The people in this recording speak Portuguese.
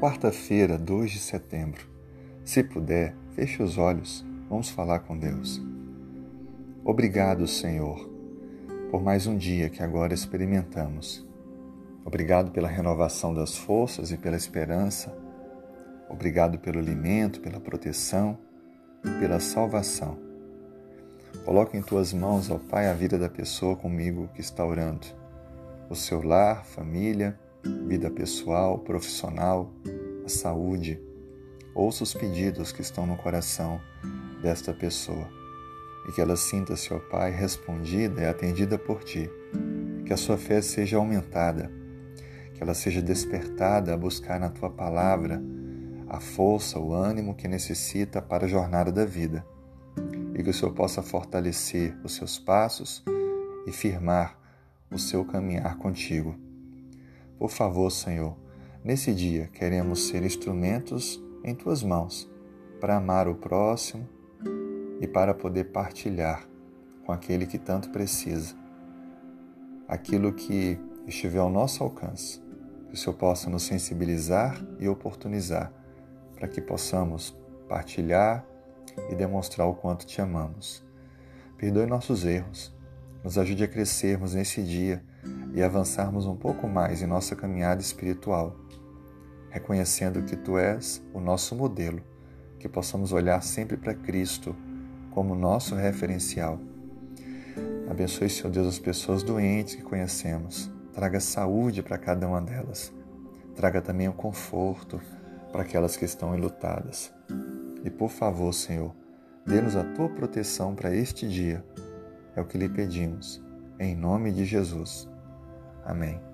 Quarta-feira, 2 de setembro. Se puder, feche os olhos. Vamos falar com Deus. Obrigado, Senhor, por mais um dia que agora experimentamos. Obrigado pela renovação das forças e pela esperança. Obrigado pelo alimento, pela proteção e pela salvação. Coloque em tuas mãos, ó Pai, a vida da pessoa comigo que está orando. O seu lar, família, vida pessoal, profissional, saúde. Ouça os pedidos que estão no coração desta pessoa e que ela sinta-se, Pai, respondida e atendida por Ti. Que a sua fé seja aumentada, que ela seja despertada a buscar na Tua palavra a força, o ânimo que necessita para a jornada da vida e que o Senhor possa fortalecer os seus passos e firmar o seu caminhar contigo. Por favor, Senhor, nesse dia queremos ser instrumentos em tuas mãos para amar o próximo e para poder partilhar com aquele que tanto precisa aquilo que estiver ao nosso alcance. Que o Senhor possa nos sensibilizar e oportunizar para que possamos partilhar e demonstrar o quanto te amamos. Perdoe nossos erros, nos ajude a crescermos nesse dia e avançarmos um pouco mais em nossa caminhada espiritual, reconhecendo que Tu és o nosso modelo, que possamos olhar sempre para Cristo como nosso referencial. Abençoe, Senhor Deus, as pessoas doentes que conhecemos. Traga saúde para cada uma delas. Traga também o conforto para aquelas que estão enlutadas. E por favor, Senhor, dê-nos a tua proteção para este dia. É o que lhe pedimos. Em nome de Jesus. Amém.